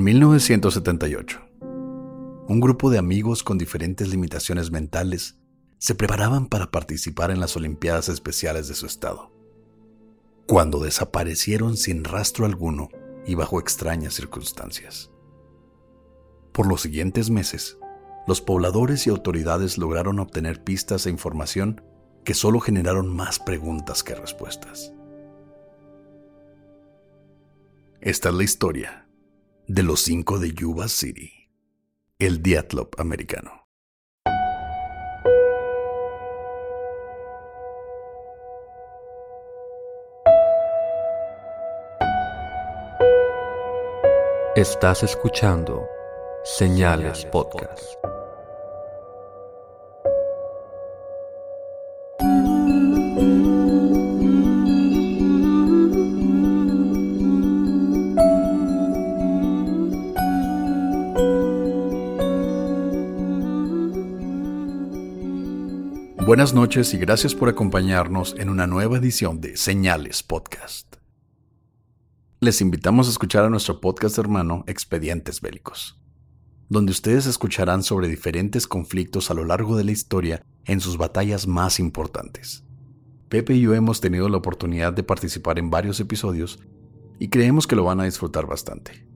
En 1978, un grupo de amigos con diferentes limitaciones mentales se preparaban para participar en las Olimpiadas Especiales de su estado, cuando desaparecieron sin rastro alguno y bajo extrañas circunstancias. Por los siguientes meses, los pobladores y autoridades lograron obtener pistas e información que solo generaron más preguntas que respuestas. Esta es la historia de los cinco de Yuba City, el Diatlop americano. Estás escuchando Señales Podcast. Buenas noches y gracias por acompañarnos en una nueva edición de Señales Podcast. Les invitamos a escuchar a nuestro podcast hermano Expedientes Bélicos, donde ustedes escucharán sobre diferentes conflictos a lo largo de la historia en sus batallas más importantes. Pepe y yo hemos tenido la oportunidad de participar en varios episodios y creemos que lo van a disfrutar bastante.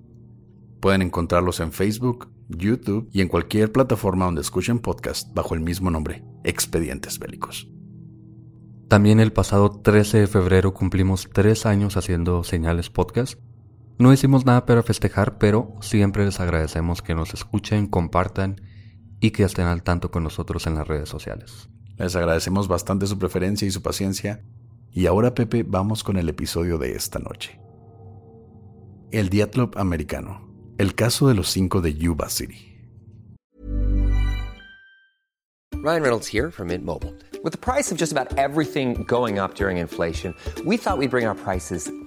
Pueden encontrarlos en Facebook, YouTube y en cualquier plataforma donde escuchen podcast bajo el mismo nombre, Expedientes Bélicos. También el pasado 13 de febrero cumplimos tres años haciendo señales podcast. No hicimos nada para festejar, pero siempre les agradecemos que nos escuchen, compartan y que estén al tanto con nosotros en las redes sociales. Les agradecemos bastante su preferencia y su paciencia. Y ahora, Pepe, vamos con el episodio de esta noche. El Diatlop americano. El caso de los cinco de Yuba City. Ryan Reynolds here from Mint Mobile. With the price of just about everything going up during inflation, we thought we'd bring our prices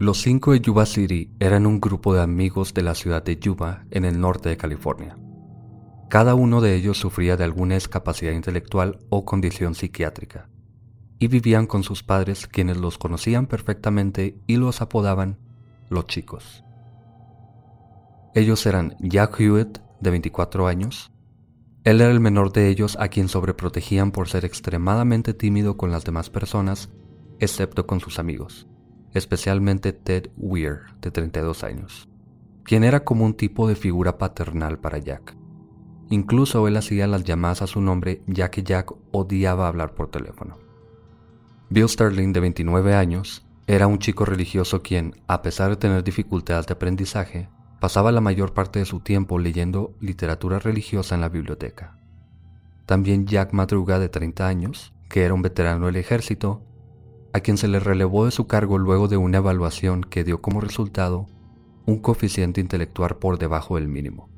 Los cinco de Yuba City eran un grupo de amigos de la ciudad de Yuba en el norte de California. Cada uno de ellos sufría de alguna discapacidad intelectual o condición psiquiátrica, y vivían con sus padres quienes los conocían perfectamente y los apodaban los chicos. Ellos eran Jack Hewitt, de 24 años. Él era el menor de ellos a quien sobreprotegían por ser extremadamente tímido con las demás personas, excepto con sus amigos, especialmente Ted Weir, de 32 años, quien era como un tipo de figura paternal para Jack. Incluso él hacía las llamadas a su nombre ya que Jack odiaba hablar por teléfono. Bill Sterling, de 29 años, era un chico religioso quien, a pesar de tener dificultades de aprendizaje, pasaba la mayor parte de su tiempo leyendo literatura religiosa en la biblioteca. También Jack Madruga, de 30 años, que era un veterano del ejército, a quien se le relevó de su cargo luego de una evaluación que dio como resultado un coeficiente intelectual por debajo del mínimo.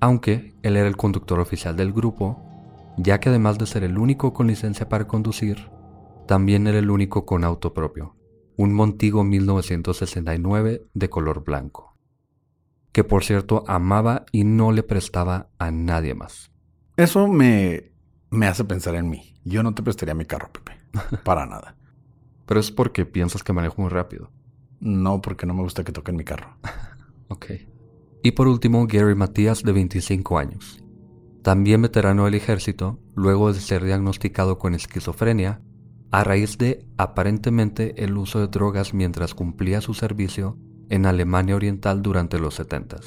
Aunque él era el conductor oficial del grupo, ya que además de ser el único con licencia para conducir, también era el único con auto propio, un Montigo 1969 de color blanco. que por cierto amaba y no le prestaba a nadie más. Eso me, me hace pensar en mí. Yo no te prestaría mi carro, Pepe. Para nada. Pero es porque piensas que manejo muy rápido. No, porque no me gusta que toquen mi carro. ok. Y por último, Gary Matías, de 25 años. También veterano del ejército, luego de ser diagnosticado con esquizofrenia, a raíz de aparentemente el uso de drogas mientras cumplía su servicio en Alemania Oriental durante los 70.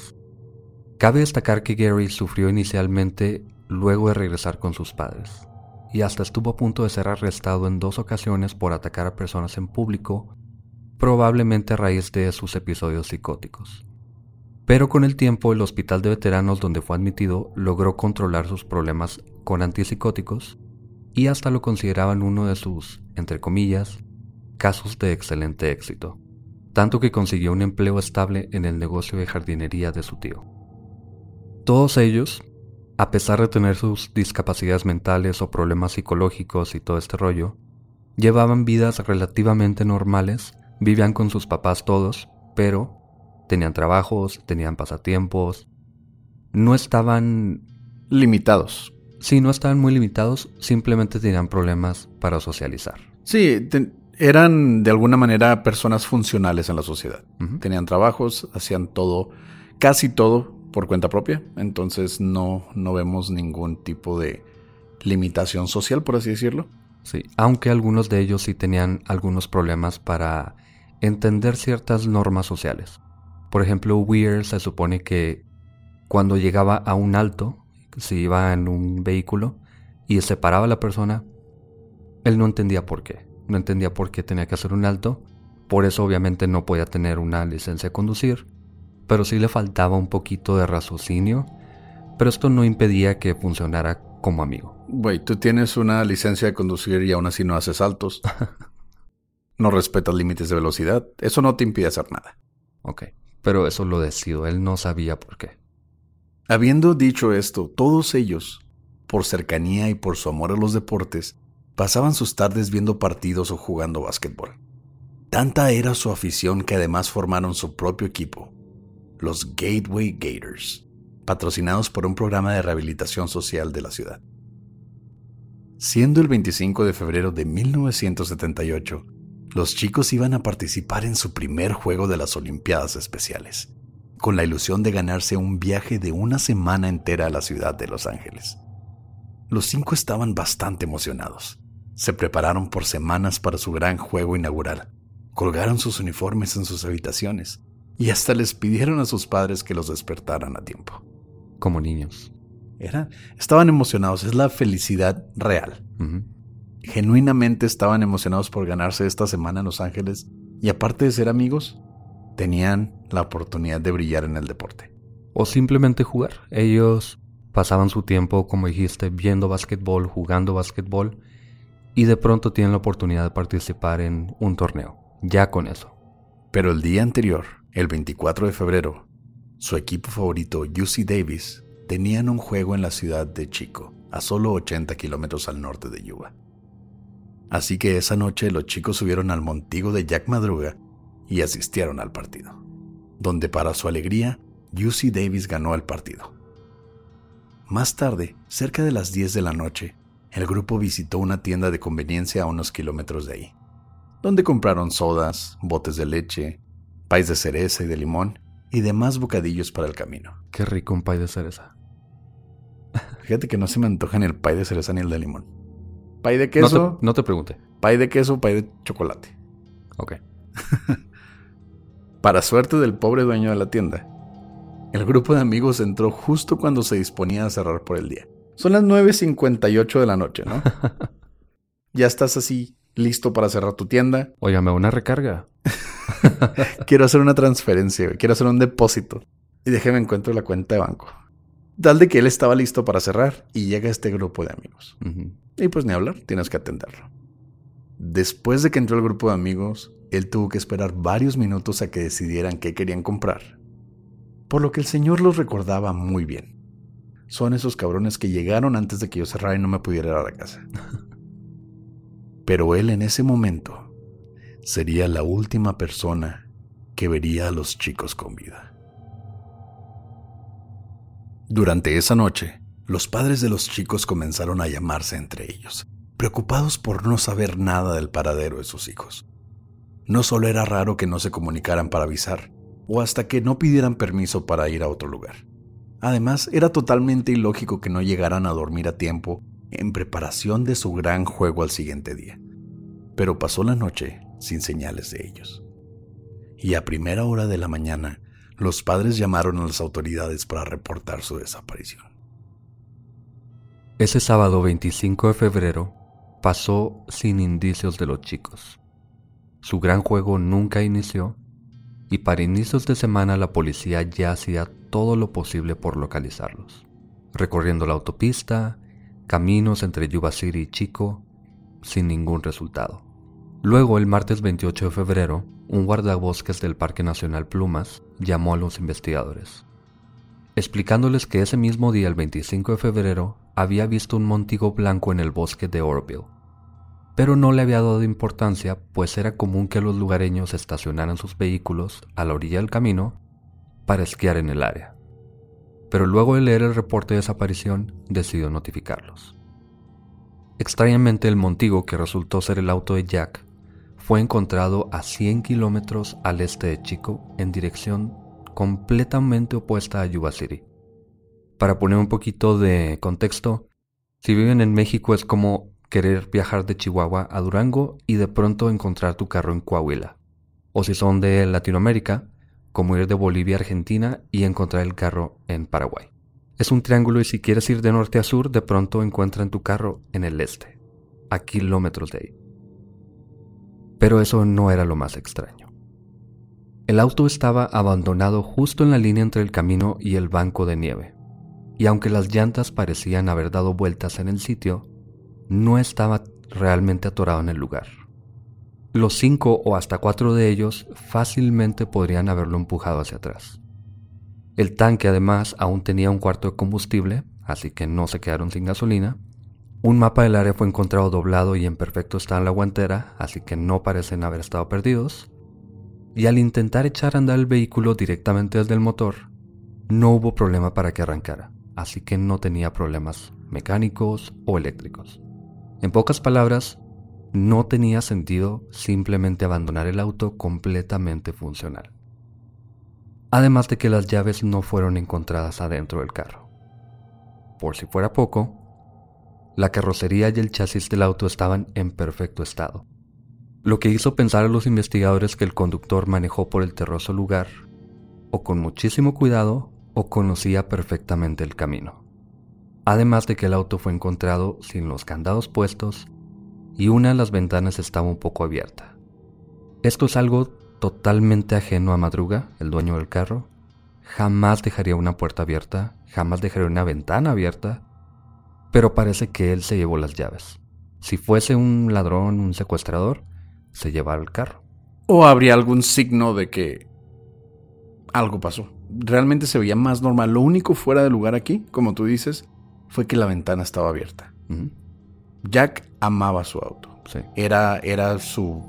Cabe destacar que Gary sufrió inicialmente luego de regresar con sus padres, y hasta estuvo a punto de ser arrestado en dos ocasiones por atacar a personas en público, probablemente a raíz de sus episodios psicóticos. Pero con el tiempo el hospital de veteranos donde fue admitido logró controlar sus problemas con antipsicóticos y hasta lo consideraban uno de sus, entre comillas, casos de excelente éxito, tanto que consiguió un empleo estable en el negocio de jardinería de su tío. Todos ellos, a pesar de tener sus discapacidades mentales o problemas psicológicos y todo este rollo, llevaban vidas relativamente normales, vivían con sus papás todos, pero tenían trabajos, tenían pasatiempos, no estaban limitados. Sí, no estaban muy limitados, simplemente tenían problemas para socializar. Sí, eran de alguna manera personas funcionales en la sociedad. Tenían trabajos, hacían todo, casi todo por cuenta propia, entonces no, no vemos ningún tipo de limitación social, por así decirlo. Sí, aunque algunos de ellos sí tenían algunos problemas para entender ciertas normas sociales. Por ejemplo, Weir se supone que cuando llegaba a un alto, si iba en un vehículo y se paraba la persona, él no entendía por qué. No entendía por qué tenía que hacer un alto. Por eso obviamente no podía tener una licencia de conducir pero sí le faltaba un poquito de raciocinio, pero esto no impedía que funcionara como amigo. Güey, tú tienes una licencia de conducir y aún así no haces saltos. no respetas límites de velocidad. Eso no te impide hacer nada. Ok, pero eso lo decido. Él no sabía por qué. Habiendo dicho esto, todos ellos, por cercanía y por su amor a los deportes, pasaban sus tardes viendo partidos o jugando básquetbol. Tanta era su afición que además formaron su propio equipo, los Gateway Gators, patrocinados por un programa de rehabilitación social de la ciudad. Siendo el 25 de febrero de 1978, los chicos iban a participar en su primer juego de las Olimpiadas Especiales, con la ilusión de ganarse un viaje de una semana entera a la ciudad de Los Ángeles. Los cinco estaban bastante emocionados. Se prepararon por semanas para su gran juego inaugural. Colgaron sus uniformes en sus habitaciones y hasta les pidieron a sus padres que los despertaran a tiempo. Como niños. Era, estaban emocionados, es la felicidad real. Genuinamente estaban emocionados por ganarse esta semana en Los Ángeles y aparte de ser amigos, tenían la oportunidad de brillar en el deporte. O simplemente jugar. Ellos pasaban su tiempo, como dijiste, viendo básquetbol, jugando básquetbol y de pronto tienen la oportunidad de participar en un torneo. Ya con eso. Pero el día anterior, el 24 de febrero, su equipo favorito, UC Davis, tenían un juego en la ciudad de Chico, a solo 80 kilómetros al norte de Yuba. Así que esa noche los chicos subieron al montigo de Jack Madruga y asistieron al partido, donde para su alegría, UC Davis ganó el partido. Más tarde, cerca de las 10 de la noche, el grupo visitó una tienda de conveniencia a unos kilómetros de ahí, donde compraron sodas, botes de leche, país de cereza y de limón y demás bocadillos para el camino. Qué rico un pay de cereza. Fíjate que no se me antoja ni el pay de cereza ni el de limón. Pay de queso. No te, pregunte. Pay de queso, pay de chocolate. Ok. para suerte del pobre dueño de la tienda, el grupo de amigos entró justo cuando se disponía a cerrar por el día. Son las 9.58 de la noche, ¿no? ya estás así, listo para cerrar tu tienda. Óigame, una recarga. quiero hacer una transferencia, quiero hacer un depósito. Y déjeme encuentro la cuenta de banco. Tal de que él estaba listo para cerrar y llega este grupo de amigos. Y pues ni hablar, tienes que atenderlo. Después de que entró el grupo de amigos, él tuvo que esperar varios minutos a que decidieran qué querían comprar. Por lo que el señor los recordaba muy bien. Son esos cabrones que llegaron antes de que yo cerrara y no me pudiera ir a la casa. Pero él en ese momento sería la última persona que vería a los chicos con vida. Durante esa noche, los padres de los chicos comenzaron a llamarse entre ellos, preocupados por no saber nada del paradero de sus hijos. No solo era raro que no se comunicaran para avisar, o hasta que no pidieran permiso para ir a otro lugar. Además, era totalmente ilógico que no llegaran a dormir a tiempo en preparación de su gran juego al siguiente día. Pero pasó la noche sin señales de ellos. Y a primera hora de la mañana, los padres llamaron a las autoridades para reportar su desaparición. Ese sábado 25 de febrero pasó sin indicios de los chicos. Su gran juego nunca inició y para inicios de semana la policía ya hacía todo lo posible por localizarlos, recorriendo la autopista, caminos entre Yuba City y Chico, sin ningún resultado. Luego, el martes 28 de febrero, un guardabosques del Parque Nacional Plumas llamó a los investigadores, explicándoles que ese mismo día, el 25 de febrero, había visto un montigo blanco en el bosque de Orville, pero no le había dado importancia, pues era común que los lugareños estacionaran sus vehículos a la orilla del camino para esquiar en el área. Pero luego de leer el reporte de desaparición, decidió notificarlos. Extrañamente, el montigo que resultó ser el auto de Jack fue encontrado a 100 kilómetros al este de Chico en dirección completamente opuesta a Yuba City. Para poner un poquito de contexto, si viven en México es como querer viajar de Chihuahua a Durango y de pronto encontrar tu carro en Coahuila. O si son de Latinoamérica, como ir de Bolivia a Argentina y encontrar el carro en Paraguay. Es un triángulo y si quieres ir de norte a sur, de pronto encuentran tu carro en el este, a kilómetros de ahí. Pero eso no era lo más extraño. El auto estaba abandonado justo en la línea entre el camino y el banco de nieve, y aunque las llantas parecían haber dado vueltas en el sitio, no estaba realmente atorado en el lugar. Los cinco o hasta cuatro de ellos fácilmente podrían haberlo empujado hacia atrás. El tanque además aún tenía un cuarto de combustible, así que no se quedaron sin gasolina. Un mapa del área fue encontrado doblado y en perfecto estado en la guantera, así que no parecen haber estado perdidos. Y al intentar echar a andar el vehículo directamente desde el motor, no hubo problema para que arrancara, así que no tenía problemas mecánicos o eléctricos. En pocas palabras, no tenía sentido simplemente abandonar el auto completamente funcional. Además de que las llaves no fueron encontradas adentro del carro. Por si fuera poco, la carrocería y el chasis del auto estaban en perfecto estado, lo que hizo pensar a los investigadores que el conductor manejó por el terroso lugar, o con muchísimo cuidado, o conocía perfectamente el camino además de que el auto fue encontrado sin los candados puestos y una de las ventanas estaba un poco abierta. Esto es algo totalmente ajeno a Madruga, el dueño del carro. Jamás dejaría una puerta abierta, jamás dejaría una ventana abierta, pero parece que él se llevó las llaves. Si fuese un ladrón, un secuestrador, se llevara el carro. O habría algún signo de que algo pasó. Realmente se veía más normal. Lo único fuera de lugar aquí, como tú dices, fue que la ventana estaba abierta. Jack amaba su auto. Era, era su,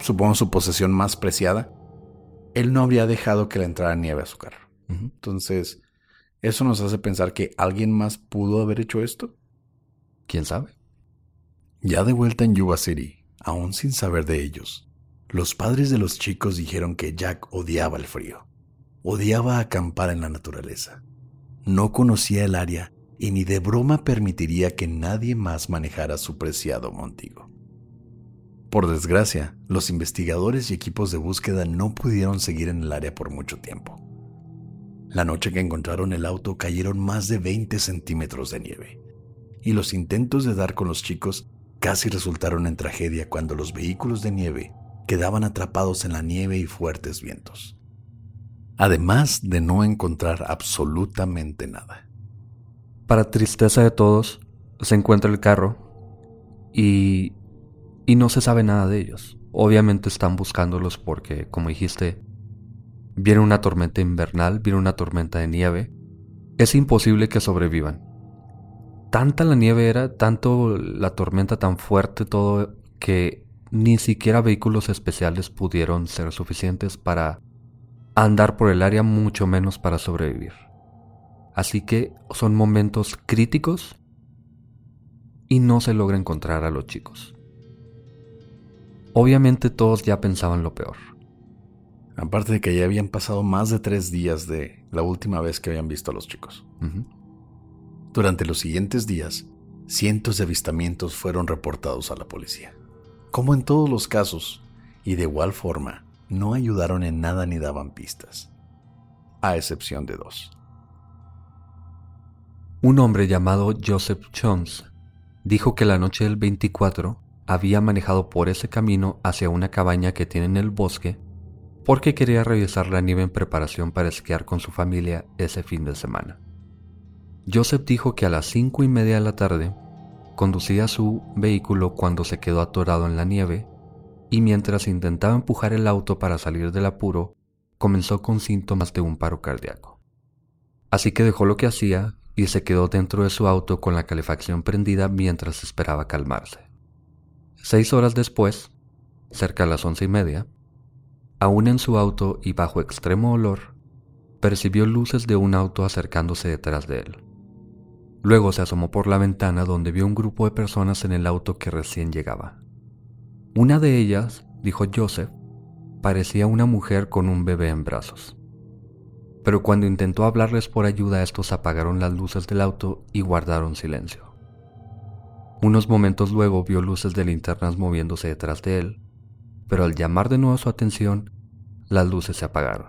supongo, su posesión más preciada. Él no habría dejado que le entrara nieve a su carro. Entonces, eso nos hace pensar que alguien más pudo haber hecho esto. ¿Quién sabe? Ya de vuelta en Yuba City, aún sin saber de ellos, los padres de los chicos dijeron que Jack odiaba el frío, odiaba acampar en la naturaleza, no conocía el área y ni de broma permitiría que nadie más manejara su preciado montigo. Por desgracia, los investigadores y equipos de búsqueda no pudieron seguir en el área por mucho tiempo. La noche que encontraron el auto cayeron más de 20 centímetros de nieve, y los intentos de dar con los chicos casi resultaron en tragedia cuando los vehículos de nieve quedaban atrapados en la nieve y fuertes vientos. Además de no encontrar absolutamente nada. Para tristeza de todos, se encuentra el carro y, y no se sabe nada de ellos. Obviamente están buscándolos porque, como dijiste, viene una tormenta invernal, viene una tormenta de nieve. Es imposible que sobrevivan. Tanta la nieve era, tanto la tormenta tan fuerte, todo, que ni siquiera vehículos especiales pudieron ser suficientes para andar por el área, mucho menos para sobrevivir. Así que son momentos críticos y no se logra encontrar a los chicos. Obviamente todos ya pensaban lo peor. Aparte de que ya habían pasado más de tres días de la última vez que habían visto a los chicos. Durante los siguientes días, cientos de avistamientos fueron reportados a la policía. Como en todos los casos, y de igual forma, no ayudaron en nada ni daban pistas, a excepción de dos. Un hombre llamado Joseph Jones dijo que la noche del 24 había manejado por ese camino hacia una cabaña que tiene en el bosque porque quería revisar la nieve en preparación para esquiar con su familia ese fin de semana. Joseph dijo que a las cinco y media de la tarde conducía su vehículo cuando se quedó atorado en la nieve y mientras intentaba empujar el auto para salir del apuro, comenzó con síntomas de un paro cardíaco. Así que dejó lo que hacía y se quedó dentro de su auto con la calefacción prendida mientras esperaba calmarse. Seis horas después, cerca a las once y media, Aún en su auto y bajo extremo olor, percibió luces de un auto acercándose detrás de él. Luego se asomó por la ventana donde vio un grupo de personas en el auto que recién llegaba. Una de ellas, dijo Joseph, parecía una mujer con un bebé en brazos. Pero cuando intentó hablarles por ayuda, estos apagaron las luces del auto y guardaron silencio. Unos momentos luego vio luces de linternas moviéndose detrás de él pero al llamar de nuevo su atención, las luces se apagaron.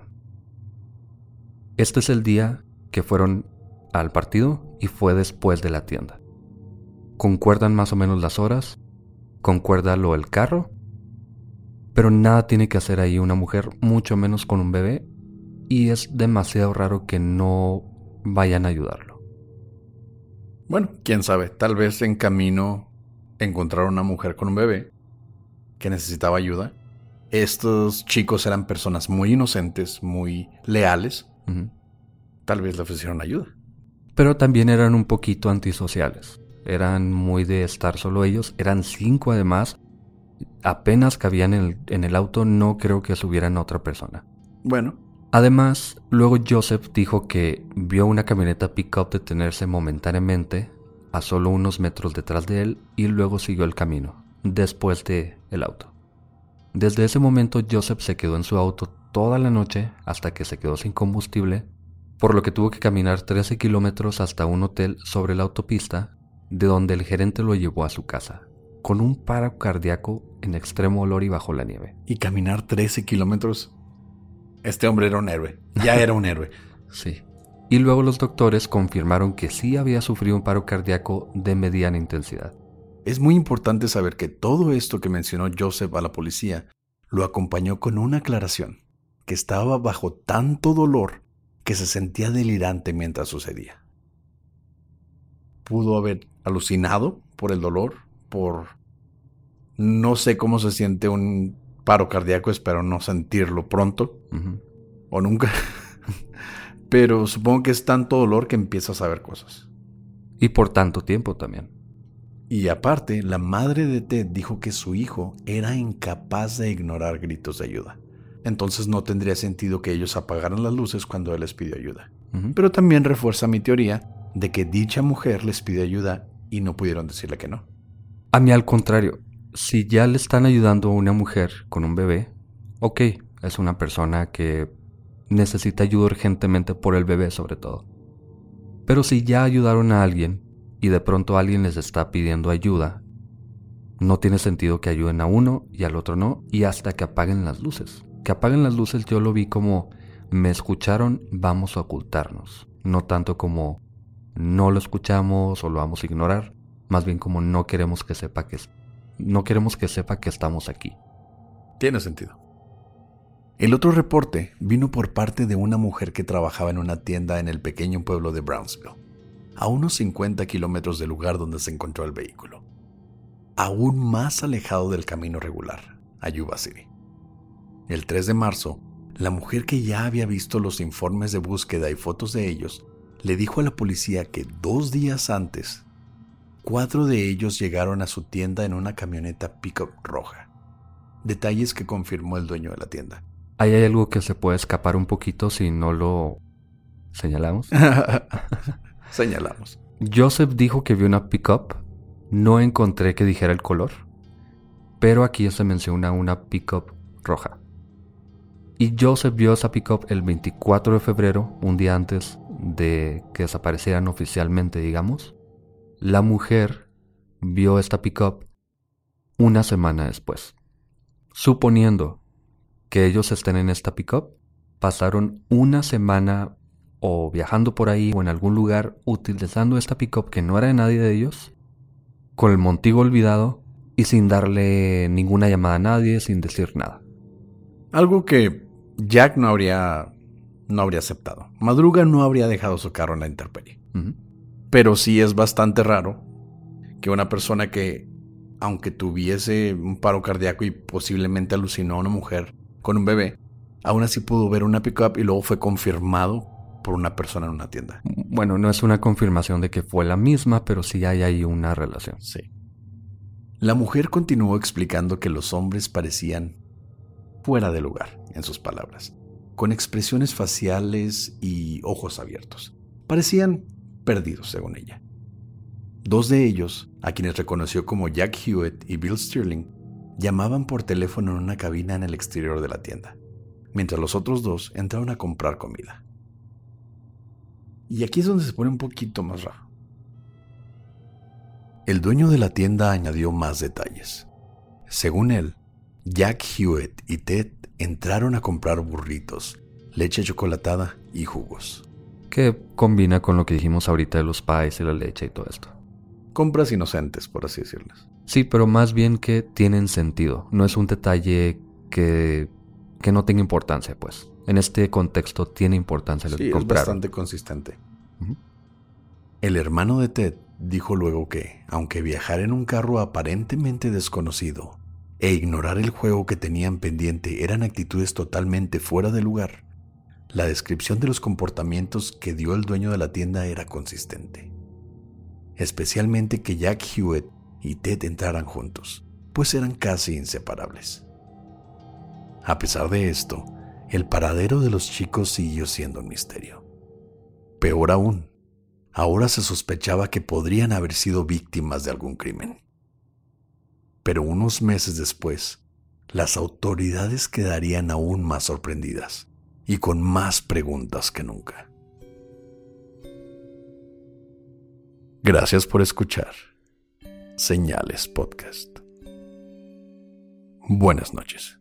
Este es el día que fueron al partido y fue después de la tienda. Concuerdan más o menos las horas, concuerda lo del carro, pero nada tiene que hacer ahí una mujer, mucho menos con un bebé, y es demasiado raro que no vayan a ayudarlo. Bueno, quién sabe, tal vez en camino encontraron una mujer con un bebé que necesitaba ayuda. Estos chicos eran personas muy inocentes, muy leales. Tal vez le ofrecieron ayuda. Pero también eran un poquito antisociales. Eran muy de estar solo ellos. Eran cinco además. Apenas cabían en el, en el auto, no creo que subieran a otra persona. Bueno. Además, luego Joseph dijo que vio una camioneta pickup detenerse momentáneamente a solo unos metros detrás de él y luego siguió el camino después de el auto. Desde ese momento Joseph se quedó en su auto toda la noche hasta que se quedó sin combustible, por lo que tuvo que caminar 13 kilómetros hasta un hotel sobre la autopista, de donde el gerente lo llevó a su casa, con un paro cardíaco en extremo olor y bajo la nieve. Y caminar 13 kilómetros. Este hombre era un héroe, ya era un héroe. sí. Y luego los doctores confirmaron que sí había sufrido un paro cardíaco de mediana intensidad. Es muy importante saber que todo esto que mencionó Joseph a la policía lo acompañó con una aclaración, que estaba bajo tanto dolor que se sentía delirante mientras sucedía. Pudo haber alucinado por el dolor, por... No sé cómo se siente un paro cardíaco, espero no sentirlo pronto o nunca. Pero supongo que es tanto dolor que empieza a saber cosas. Y por tanto tiempo también. Y aparte, la madre de Ted dijo que su hijo era incapaz de ignorar gritos de ayuda. Entonces no tendría sentido que ellos apagaran las luces cuando él les pidió ayuda. Pero también refuerza mi teoría de que dicha mujer les pidió ayuda y no pudieron decirle que no. A mí al contrario, si ya le están ayudando a una mujer con un bebé, ok, es una persona que necesita ayuda urgentemente por el bebé sobre todo. Pero si ya ayudaron a alguien y de pronto alguien les está pidiendo ayuda, no tiene sentido que ayuden a uno y al otro no, y hasta que apaguen las luces. Que apaguen las luces yo lo vi como me escucharon, vamos a ocultarnos. No tanto como no lo escuchamos o lo vamos a ignorar, más bien como no queremos que sepa que no queremos que sepa que estamos aquí. Tiene sentido. El otro reporte vino por parte de una mujer que trabajaba en una tienda en el pequeño pueblo de Brownsville a unos 50 kilómetros del lugar donde se encontró el vehículo, aún más alejado del camino regular, a Yuba City. El 3 de marzo, la mujer que ya había visto los informes de búsqueda y fotos de ellos, le dijo a la policía que dos días antes, cuatro de ellos llegaron a su tienda en una camioneta pickup roja. Detalles que confirmó el dueño de la tienda. Ahí hay algo que se puede escapar un poquito si no lo Señalamos. Señalamos. Joseph dijo que vio una pickup. No encontré que dijera el color. Pero aquí se menciona una pickup roja. Y Joseph vio esa pickup el 24 de febrero, un día antes de que desaparecieran oficialmente, digamos. La mujer vio esta pickup una semana después. Suponiendo que ellos estén en esta pickup, pasaron una semana o viajando por ahí o en algún lugar utilizando esta pickup que no era de nadie de ellos, con el montigo olvidado y sin darle ninguna llamada a nadie, sin decir nada. Algo que Jack no habría no habría aceptado. Madruga no habría dejado su carro en la intemperie. Pero sí es bastante raro que una persona que, aunque tuviese un paro cardíaco y posiblemente alucinó a una mujer con un bebé, aún así pudo ver una pickup y luego fue confirmado por una persona en una tienda. Bueno, no es una confirmación de que fue la misma, pero sí hay ahí una relación. Sí. La mujer continuó explicando que los hombres parecían fuera de lugar, en sus palabras, con expresiones faciales y ojos abiertos. Parecían perdidos, según ella. Dos de ellos, a quienes reconoció como Jack Hewitt y Bill Stirling, llamaban por teléfono en una cabina en el exterior de la tienda, mientras los otros dos entraron a comprar comida. Y aquí es donde se pone un poquito más raro. El dueño de la tienda añadió más detalles. Según él, Jack Hewitt y Ted entraron a comprar burritos, leche chocolatada y jugos. Que combina con lo que dijimos ahorita de los pies y la leche y todo esto. Compras inocentes, por así decirles. Sí, pero más bien que tienen sentido. No es un detalle que, que no tenga importancia, pues. En este contexto tiene importancia lo Sí, que es compraron. bastante consistente. El hermano de Ted dijo luego que, aunque viajar en un carro aparentemente desconocido e ignorar el juego que tenían pendiente eran actitudes totalmente fuera de lugar, la descripción de los comportamientos que dio el dueño de la tienda era consistente. Especialmente que Jack Hewitt y Ted entraran juntos, pues eran casi inseparables. A pesar de esto, el paradero de los chicos siguió siendo un misterio. Peor aún, ahora se sospechaba que podrían haber sido víctimas de algún crimen. Pero unos meses después, las autoridades quedarían aún más sorprendidas y con más preguntas que nunca. Gracias por escuchar Señales Podcast. Buenas noches.